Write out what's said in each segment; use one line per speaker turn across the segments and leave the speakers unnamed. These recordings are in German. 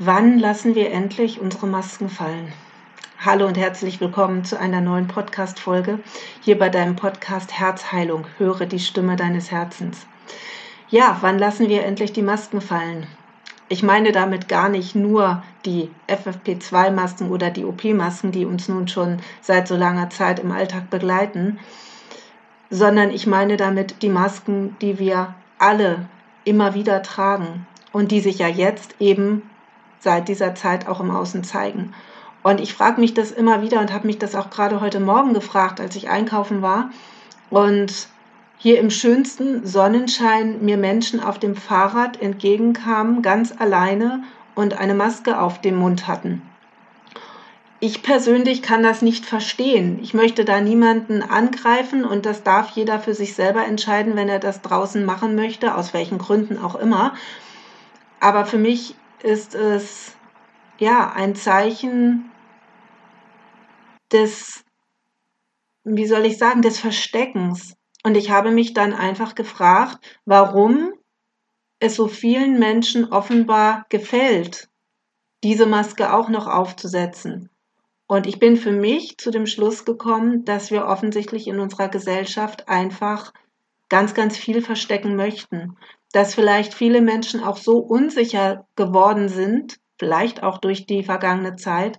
Wann lassen wir endlich unsere Masken fallen? Hallo und herzlich willkommen zu einer neuen Podcast-Folge hier bei deinem Podcast Herzheilung. Höre die Stimme deines Herzens. Ja, wann lassen wir endlich die Masken fallen? Ich meine damit gar nicht nur die FFP2-Masken oder die OP-Masken, die uns nun schon seit so langer Zeit im Alltag begleiten, sondern ich meine damit die Masken, die wir alle immer wieder tragen und die sich ja jetzt eben seit dieser Zeit auch im Außen zeigen. Und ich frage mich das immer wieder und habe mich das auch gerade heute Morgen gefragt, als ich einkaufen war. Und hier im schönsten Sonnenschein mir Menschen auf dem Fahrrad entgegenkamen, ganz alleine und eine Maske auf dem Mund hatten. Ich persönlich kann das nicht verstehen. Ich möchte da niemanden angreifen und das darf jeder für sich selber entscheiden, wenn er das draußen machen möchte, aus welchen Gründen auch immer. Aber für mich ist es ja ein Zeichen des, wie soll ich sagen, des Versteckens. Und ich habe mich dann einfach gefragt, warum es so vielen Menschen offenbar gefällt, diese Maske auch noch aufzusetzen. Und ich bin für mich zu dem Schluss gekommen, dass wir offensichtlich in unserer Gesellschaft einfach ganz, ganz viel verstecken möchten dass vielleicht viele Menschen auch so unsicher geworden sind, vielleicht auch durch die vergangene Zeit,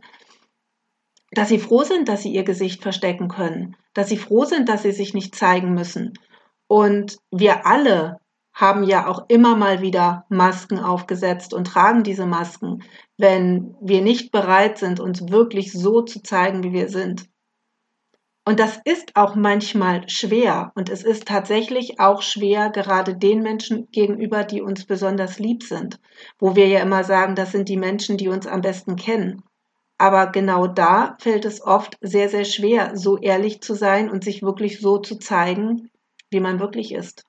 dass sie froh sind, dass sie ihr Gesicht verstecken können, dass sie froh sind, dass sie sich nicht zeigen müssen. Und wir alle haben ja auch immer mal wieder Masken aufgesetzt und tragen diese Masken, wenn wir nicht bereit sind, uns wirklich so zu zeigen, wie wir sind. Und das ist auch manchmal schwer. Und es ist tatsächlich auch schwer, gerade den Menschen gegenüber, die uns besonders lieb sind. Wo wir ja immer sagen, das sind die Menschen, die uns am besten kennen. Aber genau da fällt es oft sehr, sehr schwer, so ehrlich zu sein und sich wirklich so zu zeigen, wie man wirklich ist.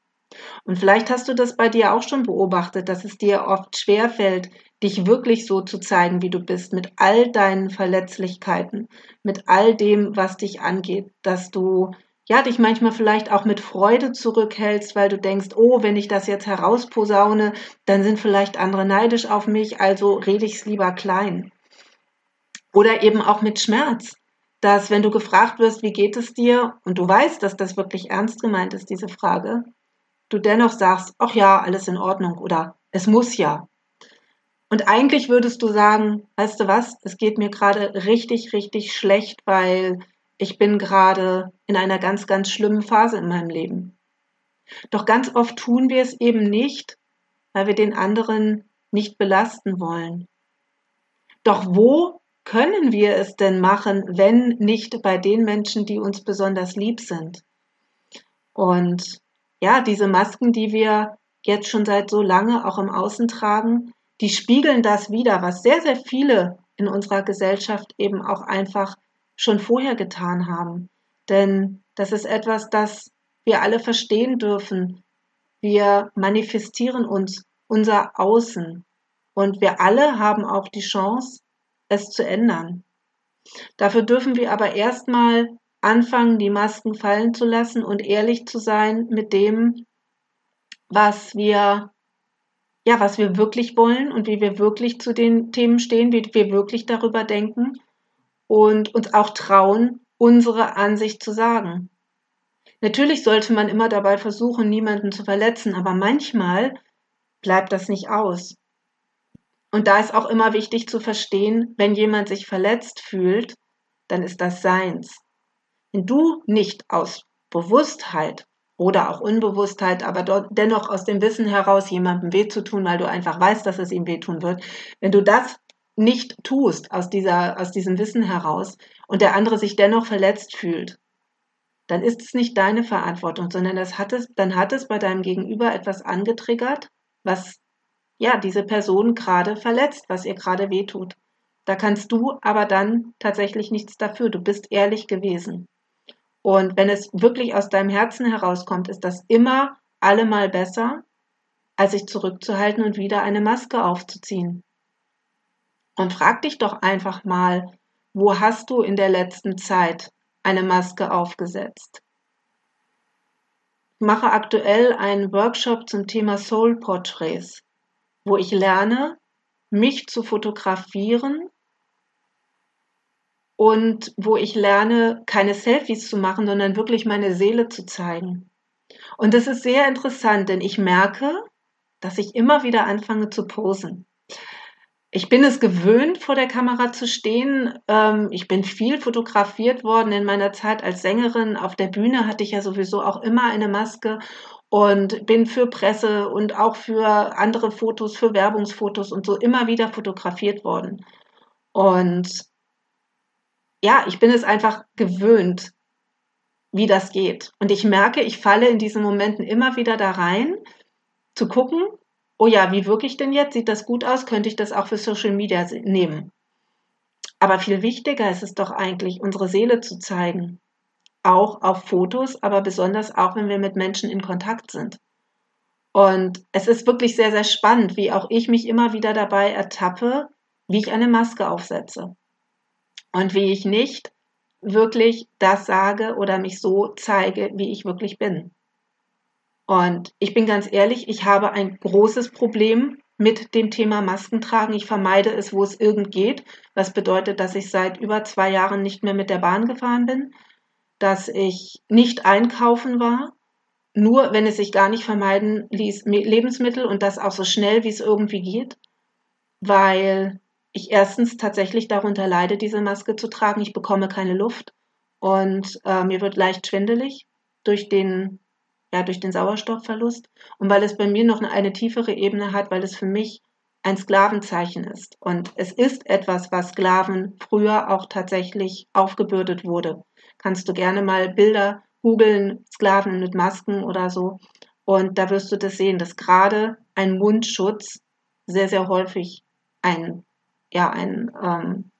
Und vielleicht hast du das bei dir auch schon beobachtet, dass es dir oft schwer fällt, dich wirklich so zu zeigen, wie du bist, mit all deinen Verletzlichkeiten, mit all dem, was dich angeht, dass du ja, dich manchmal vielleicht auch mit Freude zurückhältst, weil du denkst, oh, wenn ich das jetzt herausposaune, dann sind vielleicht andere neidisch auf mich, also rede ich es lieber klein. Oder eben auch mit Schmerz, dass wenn du gefragt wirst, wie geht es dir, und du weißt, dass das wirklich ernst gemeint ist, diese Frage, du dennoch sagst, ach ja, alles in Ordnung oder es muss ja. Und eigentlich würdest du sagen, weißt du was, es geht mir gerade richtig, richtig schlecht, weil ich bin gerade in einer ganz, ganz schlimmen Phase in meinem Leben. Doch ganz oft tun wir es eben nicht, weil wir den anderen nicht belasten wollen. Doch wo können wir es denn machen, wenn nicht bei den Menschen, die uns besonders lieb sind? Und ja, diese Masken, die wir jetzt schon seit so lange auch im Außen tragen, die spiegeln das wieder, was sehr, sehr viele in unserer Gesellschaft eben auch einfach schon vorher getan haben. Denn das ist etwas, das wir alle verstehen dürfen. Wir manifestieren uns unser Außen und wir alle haben auch die Chance, es zu ändern. Dafür dürfen wir aber erstmal anfangen, die Masken fallen zu lassen und ehrlich zu sein mit dem, was wir ja, was wir wirklich wollen und wie wir wirklich zu den Themen stehen, wie wir wirklich darüber denken und uns auch trauen, unsere Ansicht zu sagen. Natürlich sollte man immer dabei versuchen, niemanden zu verletzen, aber manchmal bleibt das nicht aus. Und da ist auch immer wichtig zu verstehen, wenn jemand sich verletzt fühlt, dann ist das seins. Wenn du nicht aus Bewusstheit oder auch Unbewusstheit, aber dort dennoch aus dem Wissen heraus jemandem weh zu tun, weil du einfach weißt, dass es ihm wehtun wird. Wenn du das nicht tust aus dieser, aus diesem Wissen heraus und der andere sich dennoch verletzt fühlt, dann ist es nicht deine Verantwortung, sondern das hat es, dann hat es bei deinem Gegenüber etwas angetriggert, was ja diese Person gerade verletzt, was ihr gerade wehtut. Da kannst du aber dann tatsächlich nichts dafür. Du bist ehrlich gewesen. Und wenn es wirklich aus deinem Herzen herauskommt, ist das immer allemal besser, als sich zurückzuhalten und wieder eine Maske aufzuziehen. Und frag dich doch einfach mal, wo hast du in der letzten Zeit eine Maske aufgesetzt? Ich mache aktuell einen Workshop zum Thema Soul Portraits, wo ich lerne, mich zu fotografieren und wo ich lerne, keine Selfies zu machen, sondern wirklich meine Seele zu zeigen. Und das ist sehr interessant, denn ich merke, dass ich immer wieder anfange zu posen. Ich bin es gewöhnt, vor der Kamera zu stehen. Ähm, ich bin viel fotografiert worden in meiner Zeit als Sängerin. Auf der Bühne hatte ich ja sowieso auch immer eine Maske und bin für Presse und auch für andere Fotos, für Werbungsfotos und so immer wieder fotografiert worden. Und ja, ich bin es einfach gewöhnt, wie das geht. Und ich merke, ich falle in diesen Momenten immer wieder da rein, zu gucken, oh ja, wie wirke ich denn jetzt? Sieht das gut aus? Könnte ich das auch für Social Media nehmen? Aber viel wichtiger ist es doch eigentlich, unsere Seele zu zeigen. Auch auf Fotos, aber besonders auch, wenn wir mit Menschen in Kontakt sind. Und es ist wirklich sehr, sehr spannend, wie auch ich mich immer wieder dabei ertappe, wie ich eine Maske aufsetze und wie ich nicht wirklich das sage oder mich so zeige, wie ich wirklich bin. Und ich bin ganz ehrlich, ich habe ein großes Problem mit dem Thema Maskentragen. Ich vermeide es, wo es irgend geht, was bedeutet, dass ich seit über zwei Jahren nicht mehr mit der Bahn gefahren bin, dass ich nicht einkaufen war, nur wenn es sich gar nicht vermeiden ließ, Lebensmittel und das auch so schnell, wie es irgendwie geht, weil ich erstens tatsächlich darunter leide, diese Maske zu tragen. Ich bekomme keine Luft und äh, mir wird leicht schwindelig durch den, ja, durch den Sauerstoffverlust und weil es bei mir noch eine, eine tiefere Ebene hat, weil es für mich ein Sklavenzeichen ist. Und es ist etwas, was Sklaven früher auch tatsächlich aufgebürdet wurde. Kannst du gerne mal Bilder googeln, Sklaven mit Masken oder so. Und da wirst du das sehen, dass gerade ein Mundschutz sehr, sehr häufig ein ja ein, ähm,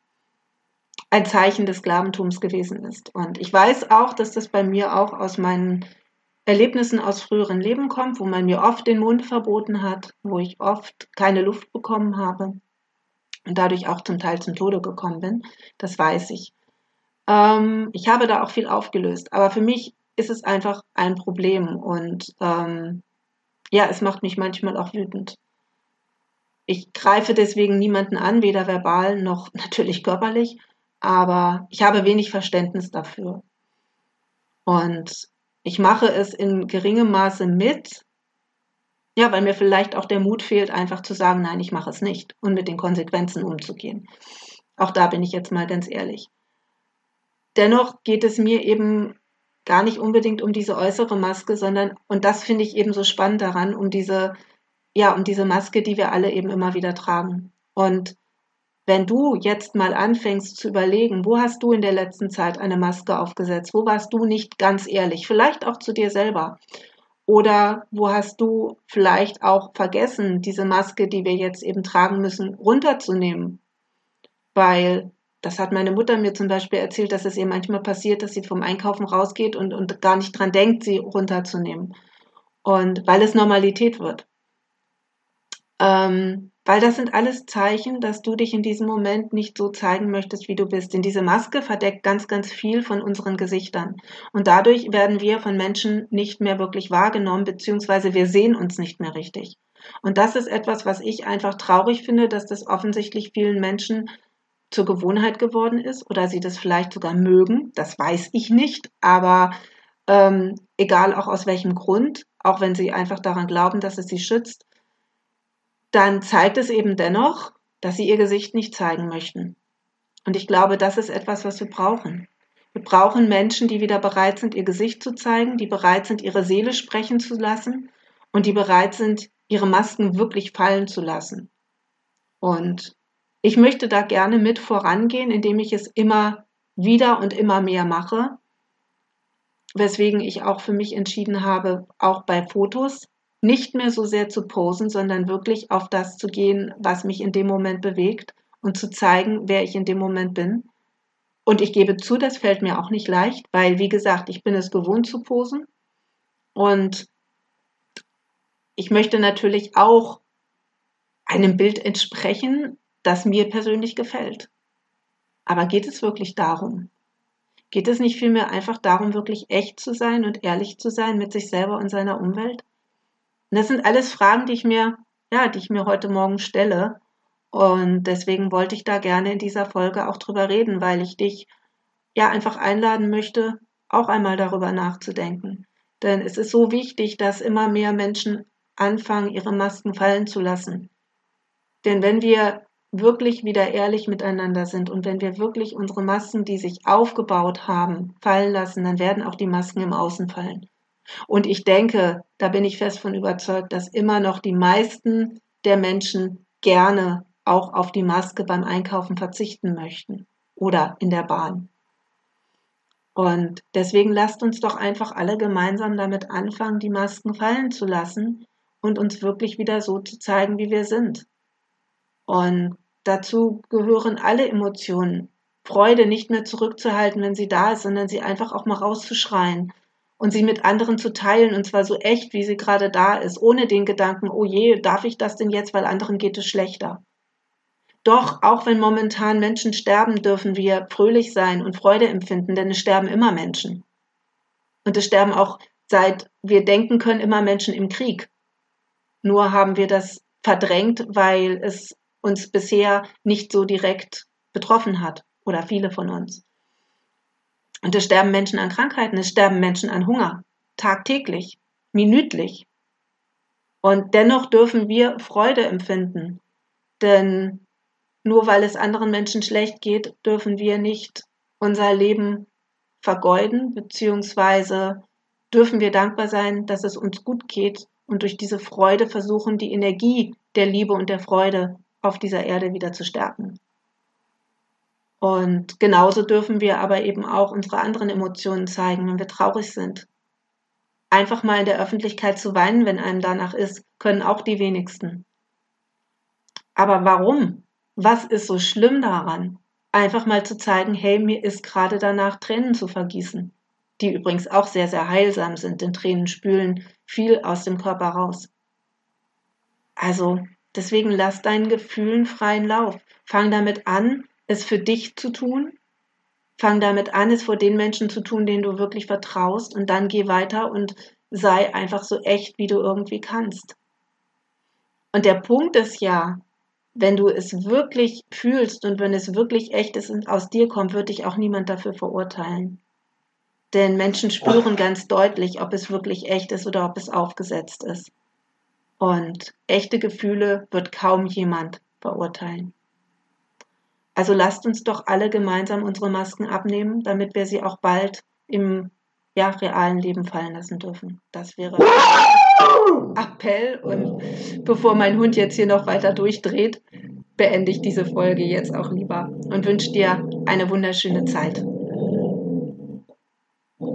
ein Zeichen des Sklaventums gewesen ist. Und ich weiß auch, dass das bei mir auch aus meinen Erlebnissen aus früheren Leben kommt, wo man mir oft den Mund verboten hat, wo ich oft keine Luft bekommen habe und dadurch auch zum Teil zum Tode gekommen bin. Das weiß ich. Ähm, ich habe da auch viel aufgelöst, aber für mich ist es einfach ein Problem und ähm, ja, es macht mich manchmal auch wütend. Ich greife deswegen niemanden an, weder verbal noch natürlich körperlich, aber ich habe wenig Verständnis dafür. Und ich mache es in geringem Maße mit, ja, weil mir vielleicht auch der Mut fehlt, einfach zu sagen, nein, ich mache es nicht und mit den Konsequenzen umzugehen. Auch da bin ich jetzt mal ganz ehrlich. Dennoch geht es mir eben gar nicht unbedingt um diese äußere Maske, sondern, und das finde ich eben so spannend daran, um diese ja, und diese Maske, die wir alle eben immer wieder tragen. Und wenn du jetzt mal anfängst zu überlegen, wo hast du in der letzten Zeit eine Maske aufgesetzt? Wo warst du nicht ganz ehrlich? Vielleicht auch zu dir selber. Oder wo hast du vielleicht auch vergessen, diese Maske, die wir jetzt eben tragen müssen, runterzunehmen? Weil das hat meine Mutter mir zum Beispiel erzählt, dass es ihr manchmal passiert, dass sie vom Einkaufen rausgeht und, und gar nicht dran denkt, sie runterzunehmen. Und weil es Normalität wird. Ähm, weil das sind alles Zeichen, dass du dich in diesem Moment nicht so zeigen möchtest, wie du bist. Denn diese Maske verdeckt ganz, ganz viel von unseren Gesichtern. Und dadurch werden wir von Menschen nicht mehr wirklich wahrgenommen, beziehungsweise wir sehen uns nicht mehr richtig. Und das ist etwas, was ich einfach traurig finde, dass das offensichtlich vielen Menschen zur Gewohnheit geworden ist oder sie das vielleicht sogar mögen. Das weiß ich nicht, aber ähm, egal auch aus welchem Grund, auch wenn sie einfach daran glauben, dass es sie schützt, dann zeigt es eben dennoch, dass sie ihr Gesicht nicht zeigen möchten. Und ich glaube, das ist etwas, was wir brauchen. Wir brauchen Menschen, die wieder bereit sind, ihr Gesicht zu zeigen, die bereit sind, ihre Seele sprechen zu lassen und die bereit sind, ihre Masken wirklich fallen zu lassen. Und ich möchte da gerne mit vorangehen, indem ich es immer wieder und immer mehr mache, weswegen ich auch für mich entschieden habe, auch bei Fotos nicht mehr so sehr zu posen, sondern wirklich auf das zu gehen, was mich in dem Moment bewegt und zu zeigen, wer ich in dem Moment bin. Und ich gebe zu, das fällt mir auch nicht leicht, weil, wie gesagt, ich bin es gewohnt zu posen. Und ich möchte natürlich auch einem Bild entsprechen, das mir persönlich gefällt. Aber geht es wirklich darum? Geht es nicht vielmehr einfach darum, wirklich echt zu sein und ehrlich zu sein mit sich selber und seiner Umwelt? Und das sind alles Fragen, die ich mir, ja, die ich mir heute Morgen stelle. Und deswegen wollte ich da gerne in dieser Folge auch drüber reden, weil ich dich ja einfach einladen möchte, auch einmal darüber nachzudenken. Denn es ist so wichtig, dass immer mehr Menschen anfangen, ihre Masken fallen zu lassen. Denn wenn wir wirklich wieder ehrlich miteinander sind und wenn wir wirklich unsere Masken, die sich aufgebaut haben, fallen lassen, dann werden auch die Masken im Außen fallen. Und ich denke, da bin ich fest von überzeugt, dass immer noch die meisten der Menschen gerne auch auf die Maske beim Einkaufen verzichten möchten oder in der Bahn. Und deswegen lasst uns doch einfach alle gemeinsam damit anfangen, die Masken fallen zu lassen und uns wirklich wieder so zu zeigen, wie wir sind. Und dazu gehören alle Emotionen. Freude nicht mehr zurückzuhalten, wenn sie da ist, sondern sie einfach auch mal rauszuschreien und sie mit anderen zu teilen und zwar so echt, wie sie gerade da ist, ohne den Gedanken, oh je, darf ich das denn jetzt, weil anderen geht es schlechter. Doch auch wenn momentan Menschen sterben, dürfen wir fröhlich sein und Freude empfinden, denn es sterben immer Menschen. Und es sterben auch seit wir denken können immer Menschen im Krieg. Nur haben wir das verdrängt, weil es uns bisher nicht so direkt betroffen hat oder viele von uns. Und es sterben Menschen an Krankheiten, es sterben Menschen an Hunger, tagtäglich, minütlich. Und dennoch dürfen wir Freude empfinden, denn nur weil es anderen Menschen schlecht geht, dürfen wir nicht unser Leben vergeuden, beziehungsweise dürfen wir dankbar sein, dass es uns gut geht und durch diese Freude versuchen, die Energie der Liebe und der Freude auf dieser Erde wieder zu stärken. Und genauso dürfen wir aber eben auch unsere anderen Emotionen zeigen, wenn wir traurig sind. Einfach mal in der Öffentlichkeit zu weinen, wenn einem danach ist, können auch die wenigsten. Aber warum? Was ist so schlimm daran? Einfach mal zu zeigen, hey, mir ist gerade danach Tränen zu vergießen, die übrigens auch sehr, sehr heilsam sind, denn Tränen spülen viel aus dem Körper raus. Also deswegen lass deinen Gefühlen freien Lauf. Fang damit an, es für dich zu tun. Fang damit an, es vor den Menschen zu tun, denen du wirklich vertraust und dann geh weiter und sei einfach so echt, wie du irgendwie kannst. Und der Punkt ist ja, wenn du es wirklich fühlst und wenn es wirklich echt ist und aus dir kommt, wird dich auch niemand dafür verurteilen. Denn Menschen spüren ganz deutlich, ob es wirklich echt ist oder ob es aufgesetzt ist. Und echte Gefühle wird kaum jemand verurteilen. Also lasst uns doch alle gemeinsam unsere Masken abnehmen, damit wir sie auch bald im ja, realen Leben fallen lassen dürfen. Das wäre Appell. Und bevor mein Hund jetzt hier noch weiter durchdreht, beende ich diese Folge jetzt auch lieber und wünsche dir eine wunderschöne Zeit.